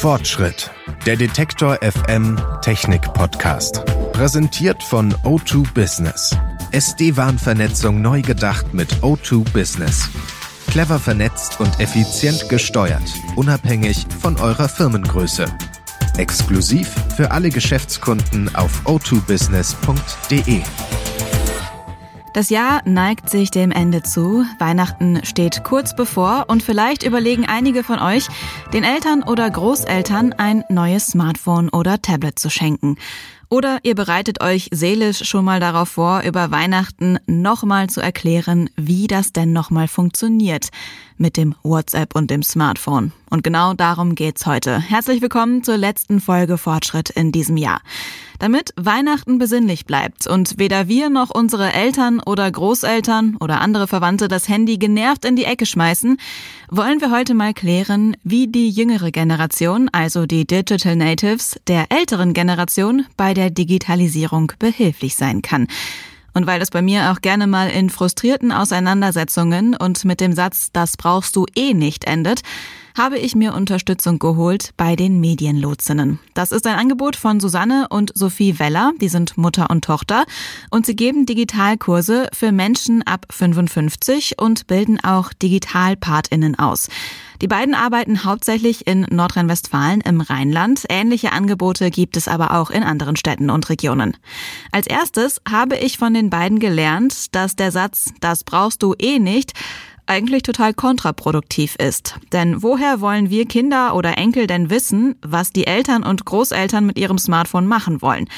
Fortschritt. Der Detektor FM Technik Podcast. Präsentiert von O2 Business. SD-WAN-Vernetzung neu gedacht mit O2 Business. Clever vernetzt und effizient gesteuert, unabhängig von eurer Firmengröße. Exklusiv für alle Geschäftskunden auf o2business.de. Das Jahr neigt sich dem Ende zu, Weihnachten steht kurz bevor und vielleicht überlegen einige von euch, den Eltern oder Großeltern ein neues Smartphone oder Tablet zu schenken. Oder ihr bereitet euch seelisch schon mal darauf vor, über Weihnachten nochmal zu erklären, wie das denn nochmal funktioniert mit dem WhatsApp und dem Smartphone. Und genau darum geht's heute. Herzlich willkommen zur letzten Folge Fortschritt in diesem Jahr. Damit Weihnachten besinnlich bleibt und weder wir noch unsere Eltern oder Großeltern oder andere Verwandte das Handy genervt in die Ecke schmeißen, wollen wir heute mal klären, wie die jüngere Generation, also die Digital Natives, der älteren Generation bei der Digitalisierung behilflich sein kann. Und weil das bei mir auch gerne mal in frustrierten Auseinandersetzungen und mit dem Satz, das brauchst du eh nicht endet, habe ich mir Unterstützung geholt bei den Medienlotsinnen. Das ist ein Angebot von Susanne und Sophie Weller, die sind Mutter und Tochter und sie geben Digitalkurse für Menschen ab 55 und bilden auch Digitalpatinnen aus. Die beiden arbeiten hauptsächlich in Nordrhein-Westfalen im Rheinland. Ähnliche Angebote gibt es aber auch in anderen Städten und Regionen. Als erstes habe ich von den beiden gelernt, dass der Satz, das brauchst du eh nicht, eigentlich total kontraproduktiv ist. Denn woher wollen wir Kinder oder Enkel denn wissen, was die Eltern und Großeltern mit ihrem Smartphone machen wollen?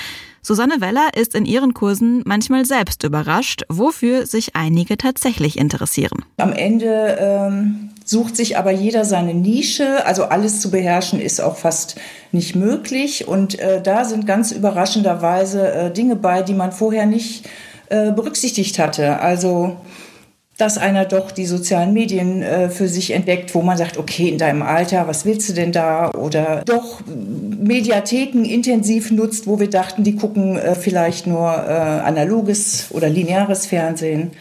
Susanne Weller ist in ihren Kursen manchmal selbst überrascht, wofür sich einige tatsächlich interessieren. Am Ende ähm, sucht sich aber jeder seine Nische. Also alles zu beherrschen ist auch fast nicht möglich. Und äh, da sind ganz überraschenderweise äh, Dinge bei, die man vorher nicht äh, berücksichtigt hatte. Also dass einer doch die sozialen Medien äh, für sich entdeckt, wo man sagt, okay, in deinem Alter, was willst du denn da? Oder doch Mediatheken intensiv nutzt, wo wir dachten, die gucken äh, vielleicht nur äh, analoges oder lineares Fernsehen.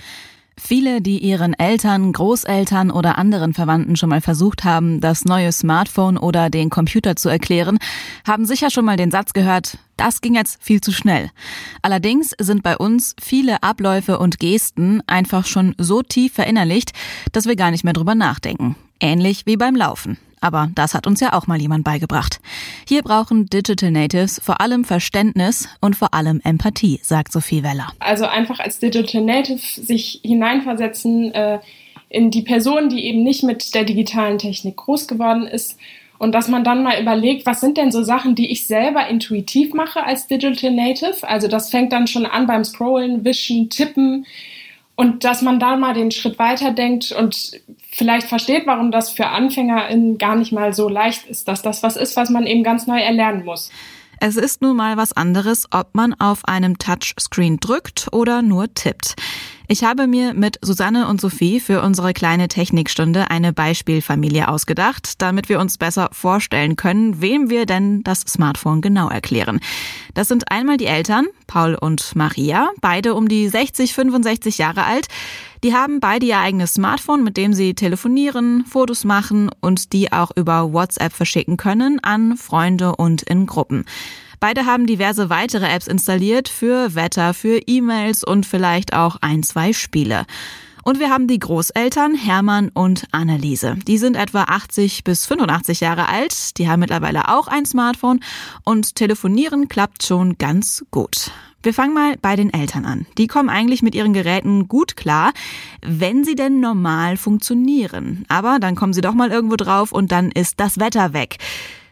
Viele, die ihren Eltern, Großeltern oder anderen Verwandten schon mal versucht haben, das neue Smartphone oder den Computer zu erklären, haben sicher schon mal den Satz gehört, das ging jetzt viel zu schnell. Allerdings sind bei uns viele Abläufe und Gesten einfach schon so tief verinnerlicht, dass wir gar nicht mehr drüber nachdenken. Ähnlich wie beim Laufen. Aber das hat uns ja auch mal jemand beigebracht. Hier brauchen Digital Natives vor allem Verständnis und vor allem Empathie, sagt Sophie Weller. Also einfach als Digital Native sich hineinversetzen äh, in die Person, die eben nicht mit der digitalen Technik groß geworden ist. Und dass man dann mal überlegt, was sind denn so Sachen, die ich selber intuitiv mache als Digital Native? Also das fängt dann schon an beim Scrollen, Wischen, Tippen. Und dass man da mal den Schritt weiter denkt und vielleicht versteht, warum das für AnfängerInnen gar nicht mal so leicht ist, dass das was ist, was man eben ganz neu erlernen muss. Es ist nun mal was anderes, ob man auf einem Touchscreen drückt oder nur tippt. Ich habe mir mit Susanne und Sophie für unsere kleine Technikstunde eine Beispielfamilie ausgedacht, damit wir uns besser vorstellen können, wem wir denn das Smartphone genau erklären. Das sind einmal die Eltern, Paul und Maria, beide um die 60, 65 Jahre alt. Die haben beide ihr eigenes Smartphone, mit dem sie telefonieren, Fotos machen und die auch über WhatsApp verschicken können an Freunde und in Gruppen. Beide haben diverse weitere Apps installiert für Wetter, für E-Mails und vielleicht auch ein, zwei Spiele. Und wir haben die Großeltern Hermann und Anneliese. Die sind etwa 80 bis 85 Jahre alt. Die haben mittlerweile auch ein Smartphone und telefonieren klappt schon ganz gut. Wir fangen mal bei den Eltern an. Die kommen eigentlich mit ihren Geräten gut klar, wenn sie denn normal funktionieren. Aber dann kommen sie doch mal irgendwo drauf und dann ist das Wetter weg.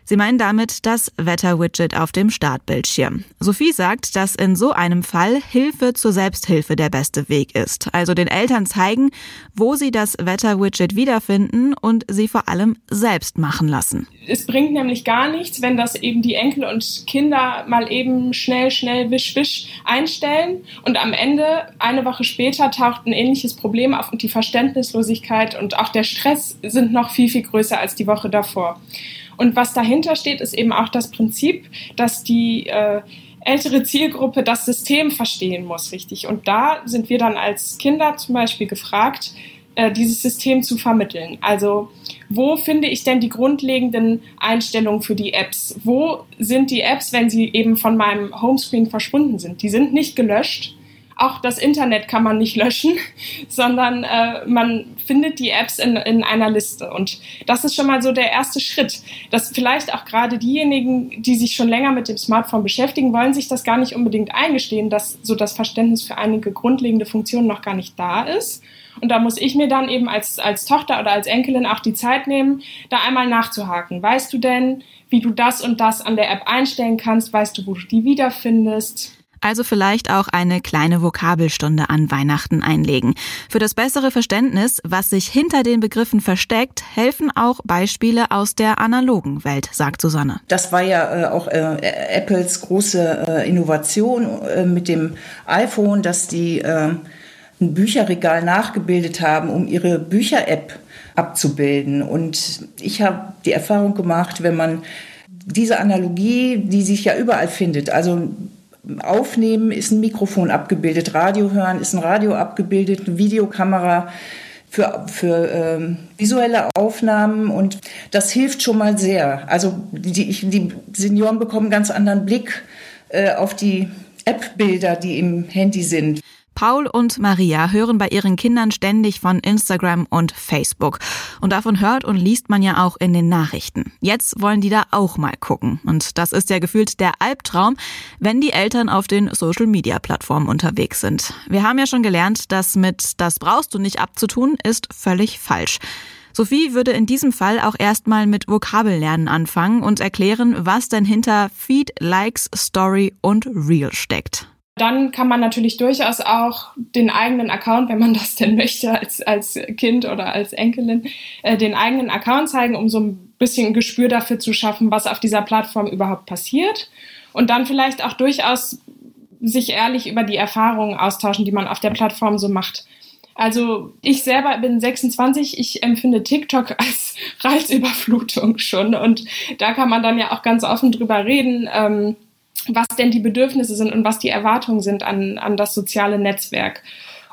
Sie meinen damit das Wetter-Widget auf dem Startbildschirm. Sophie sagt, dass in so einem Fall Hilfe zur Selbsthilfe der beste Weg ist. Also den Eltern zeigen, wo sie das Wetter-Widget wiederfinden und sie vor allem selbst machen lassen. Es bringt nämlich gar nichts, wenn das eben die Enkel und Kinder mal eben schnell, schnell, wisch, wisch einstellen und am Ende, eine Woche später, taucht ein ähnliches Problem auf und die Verständnislosigkeit und auch der Stress sind noch viel, viel größer als die Woche davor. Und was dahinter steht, ist eben auch das Prinzip, dass die äh, ältere Zielgruppe das System verstehen muss, richtig. Und da sind wir dann als Kinder zum Beispiel gefragt, äh, dieses System zu vermitteln. Also wo finde ich denn die grundlegenden Einstellungen für die Apps? Wo sind die Apps, wenn sie eben von meinem Homescreen verschwunden sind? Die sind nicht gelöscht. Auch das Internet kann man nicht löschen, sondern äh, man findet die Apps in, in einer Liste. Und das ist schon mal so der erste Schritt. Dass vielleicht auch gerade diejenigen, die sich schon länger mit dem Smartphone beschäftigen, wollen sich das gar nicht unbedingt eingestehen, dass so das Verständnis für einige grundlegende Funktionen noch gar nicht da ist. Und da muss ich mir dann eben als, als Tochter oder als Enkelin auch die Zeit nehmen, da einmal nachzuhaken. Weißt du denn, wie du das und das an der App einstellen kannst? Weißt du, wo du die wiederfindest? Also vielleicht auch eine kleine Vokabelstunde an Weihnachten einlegen. Für das bessere Verständnis, was sich hinter den Begriffen versteckt, helfen auch Beispiele aus der analogen Welt, sagt Susanne. Das war ja äh, auch äh, Apples große äh, Innovation mit dem iPhone, dass die ein Bücherregal nachgebildet haben, um ihre Bücher-App abzubilden. Und ich habe die Erfahrung gemacht, wenn man diese Analogie, die sich ja überall findet, also Aufnehmen ist ein Mikrofon abgebildet, Radio hören ist ein Radio abgebildet, eine Videokamera für, für ähm, visuelle Aufnahmen und das hilft schon mal sehr. Also die, die Senioren bekommen einen ganz anderen Blick äh, auf die App-Bilder, die im Handy sind. Paul und Maria hören bei ihren Kindern ständig von Instagram und Facebook. Und davon hört und liest man ja auch in den Nachrichten. Jetzt wollen die da auch mal gucken. Und das ist ja gefühlt der Albtraum, wenn die Eltern auf den Social-Media-Plattformen unterwegs sind. Wir haben ja schon gelernt, dass mit das brauchst du nicht abzutun ist völlig falsch. Sophie würde in diesem Fall auch erstmal mit Vokabellernen anfangen und erklären, was denn hinter Feed, Likes, Story und Reel steckt. Dann kann man natürlich durchaus auch den eigenen Account, wenn man das denn möchte, als, als Kind oder als Enkelin, äh, den eigenen Account zeigen, um so ein bisschen ein Gespür dafür zu schaffen, was auf dieser Plattform überhaupt passiert. Und dann vielleicht auch durchaus sich ehrlich über die Erfahrungen austauschen, die man auf der Plattform so macht. Also ich selber bin 26, ich empfinde TikTok als Reizüberflutung schon und da kann man dann ja auch ganz offen drüber reden. Ähm, was denn die Bedürfnisse sind und was die Erwartungen sind an, an das soziale Netzwerk.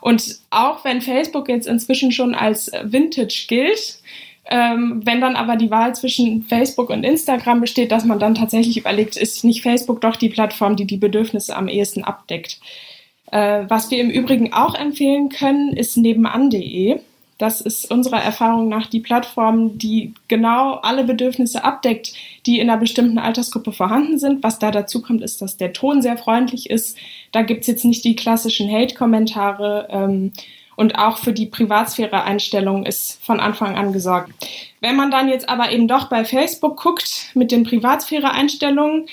Und auch wenn Facebook jetzt inzwischen schon als Vintage gilt, ähm, wenn dann aber die Wahl zwischen Facebook und Instagram besteht, dass man dann tatsächlich überlegt, ist nicht Facebook doch die Plattform, die die Bedürfnisse am ehesten abdeckt. Äh, was wir im Übrigen auch empfehlen können, ist nebenan.de. Das ist unserer Erfahrung nach die Plattform, die genau alle Bedürfnisse abdeckt, die in einer bestimmten Altersgruppe vorhanden sind. Was da dazu kommt, ist, dass der Ton sehr freundlich ist. Da gibt's jetzt nicht die klassischen Hate-Kommentare. Ähm, und auch für die Privatsphäre-Einstellung ist von Anfang an gesorgt. Wenn man dann jetzt aber eben doch bei Facebook guckt mit den Privatsphäre-Einstellungen,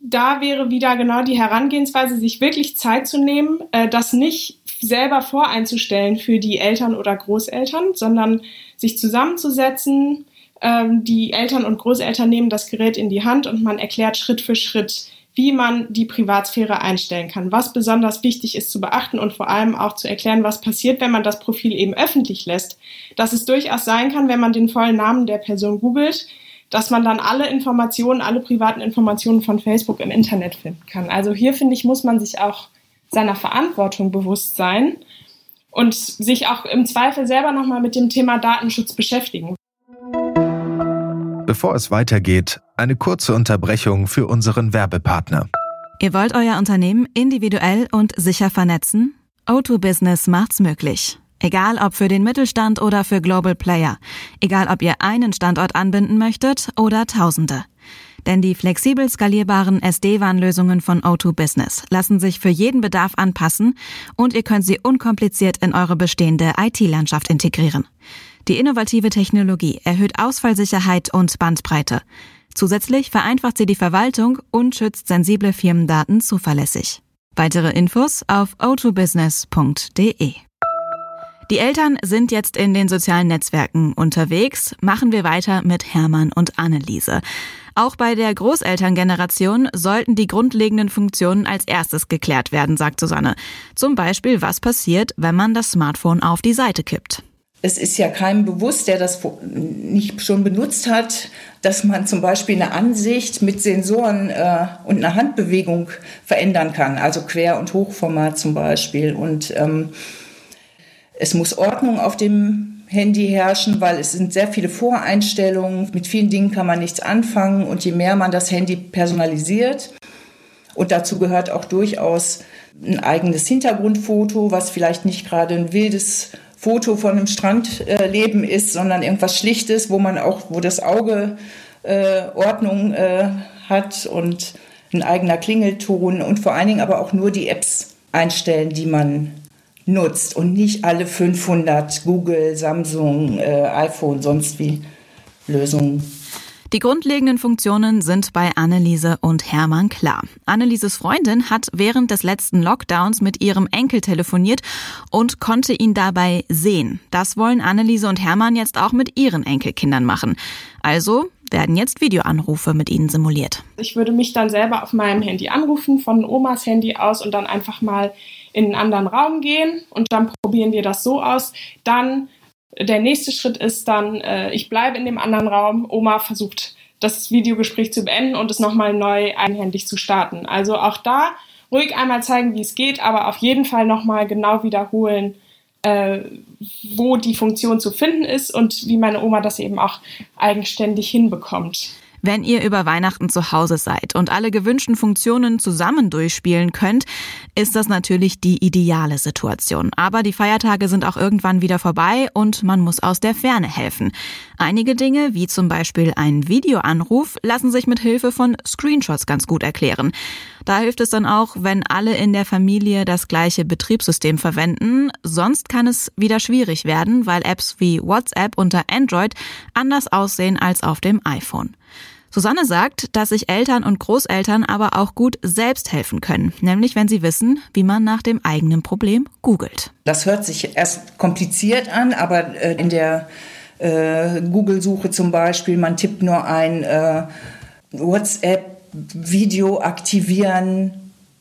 da wäre wieder genau die Herangehensweise, sich wirklich Zeit zu nehmen, äh, das nicht selber voreinzustellen für die Eltern oder Großeltern, sondern sich zusammenzusetzen. Ähm, die Eltern und Großeltern nehmen das Gerät in die Hand und man erklärt Schritt für Schritt, wie man die Privatsphäre einstellen kann, was besonders wichtig ist zu beachten und vor allem auch zu erklären, was passiert, wenn man das Profil eben öffentlich lässt. Dass es durchaus sein kann, wenn man den vollen Namen der Person googelt, dass man dann alle Informationen, alle privaten Informationen von Facebook im Internet finden kann. Also hier finde ich, muss man sich auch seiner Verantwortung bewusst sein und sich auch im Zweifel selber nochmal mit dem Thema Datenschutz beschäftigen. Bevor es weitergeht, eine kurze Unterbrechung für unseren Werbepartner. Ihr wollt euer Unternehmen individuell und sicher vernetzen? O2 Business macht's möglich. Egal ob für den Mittelstand oder für Global Player. Egal ob ihr einen Standort anbinden möchtet oder Tausende. Denn die flexibel skalierbaren SD-WAN-Lösungen von O2 Business lassen sich für jeden Bedarf anpassen und ihr könnt sie unkompliziert in eure bestehende IT-Landschaft integrieren. Die innovative Technologie erhöht Ausfallsicherheit und Bandbreite. Zusätzlich vereinfacht sie die Verwaltung und schützt sensible Firmendaten zuverlässig. Weitere Infos auf o2business.de. Die Eltern sind jetzt in den sozialen Netzwerken unterwegs. Machen wir weiter mit Hermann und Anneliese. Auch bei der Großelterngeneration sollten die grundlegenden Funktionen als erstes geklärt werden, sagt Susanne. Zum Beispiel, was passiert, wenn man das Smartphone auf die Seite kippt. Es ist ja keinem bewusst, der das nicht schon benutzt hat, dass man zum Beispiel eine Ansicht mit Sensoren äh, und einer Handbewegung verändern kann, also Quer- und Hochformat zum Beispiel. Und ähm, es muss Ordnung auf dem Handy herrschen, weil es sind sehr viele Voreinstellungen. Mit vielen Dingen kann man nichts anfangen und je mehr man das Handy personalisiert, und dazu gehört auch durchaus ein eigenes Hintergrundfoto, was vielleicht nicht gerade ein wildes Foto von einem Strandleben ist, sondern irgendwas Schlichtes, wo man auch, wo das Auge äh, Ordnung äh, hat und ein eigener Klingelton und vor allen Dingen aber auch nur die Apps einstellen, die man nutzt und nicht alle 500 Google, Samsung, äh, iPhone, sonst wie Lösungen. Die grundlegenden Funktionen sind bei Anneliese und Hermann klar. Annelieses Freundin hat während des letzten Lockdowns mit ihrem Enkel telefoniert und konnte ihn dabei sehen. Das wollen Anneliese und Hermann jetzt auch mit ihren Enkelkindern machen. Also werden jetzt Videoanrufe mit ihnen simuliert. Ich würde mich dann selber auf meinem Handy anrufen, von Omas Handy aus und dann einfach mal in einen anderen Raum gehen und dann probieren wir das so aus. Dann der nächste Schritt ist dann, äh, ich bleibe in dem anderen Raum, Oma versucht das Videogespräch zu beenden und es nochmal neu einhändig zu starten. Also auch da ruhig einmal zeigen, wie es geht, aber auf jeden Fall nochmal genau wiederholen, äh, wo die Funktion zu finden ist und wie meine Oma das eben auch eigenständig hinbekommt. Wenn ihr über Weihnachten zu Hause seid und alle gewünschten Funktionen zusammen durchspielen könnt, ist das natürlich die ideale Situation. Aber die Feiertage sind auch irgendwann wieder vorbei und man muss aus der Ferne helfen. Einige Dinge, wie zum Beispiel ein Videoanruf, lassen sich mit Hilfe von Screenshots ganz gut erklären. Da hilft es dann auch, wenn alle in der Familie das gleiche Betriebssystem verwenden. Sonst kann es wieder schwierig werden, weil Apps wie WhatsApp unter Android anders aussehen als auf dem iPhone. Susanne sagt, dass sich Eltern und Großeltern aber auch gut selbst helfen können, nämlich wenn sie wissen, wie man nach dem eigenen Problem googelt. Das hört sich erst kompliziert an, aber äh, in der äh, Google-Suche zum Beispiel, man tippt nur ein äh, WhatsApp-Video aktivieren,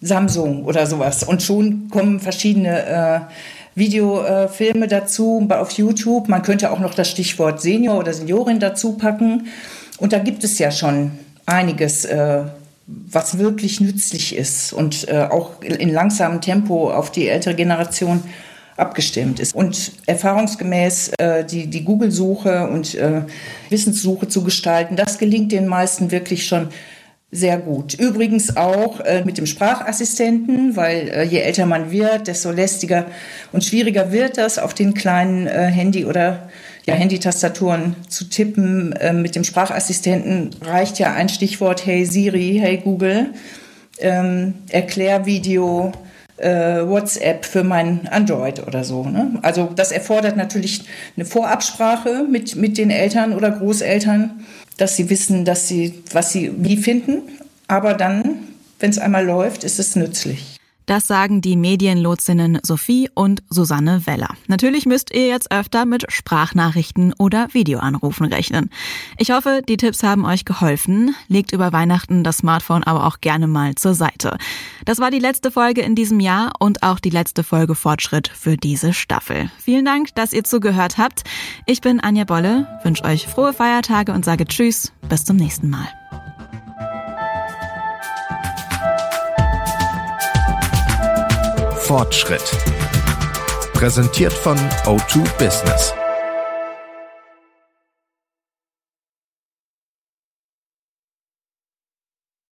Samsung oder sowas und schon kommen verschiedene äh, Videofilme dazu auf YouTube. Man könnte auch noch das Stichwort Senior oder Seniorin dazu packen. Und da gibt es ja schon einiges, äh, was wirklich nützlich ist und äh, auch in langsamem Tempo auf die ältere Generation abgestimmt ist. Und erfahrungsgemäß äh, die, die Google-Suche und äh, Wissenssuche zu gestalten, das gelingt den meisten wirklich schon sehr gut. Übrigens auch äh, mit dem Sprachassistenten, weil äh, je älter man wird, desto lästiger und schwieriger wird das auf den kleinen äh, Handy oder ja, Handytastaturen zu tippen. Ähm, mit dem Sprachassistenten reicht ja ein Stichwort Hey Siri, Hey Google, ähm, Erklärvideo, äh, WhatsApp für mein Android oder so. Ne? Also das erfordert natürlich eine Vorabsprache mit, mit den Eltern oder Großeltern, dass sie wissen, dass sie, was sie wie finden. Aber dann, wenn es einmal läuft, ist es nützlich. Das sagen die Medienlotsinnen Sophie und Susanne Weller. Natürlich müsst ihr jetzt öfter mit Sprachnachrichten oder Videoanrufen rechnen. Ich hoffe, die Tipps haben euch geholfen. Legt über Weihnachten das Smartphone aber auch gerne mal zur Seite. Das war die letzte Folge in diesem Jahr und auch die letzte Folge Fortschritt für diese Staffel. Vielen Dank, dass ihr zugehört habt. Ich bin Anja Bolle, wünsche euch frohe Feiertage und sage Tschüss, bis zum nächsten Mal. Fortschritt. Präsentiert von O2 Business.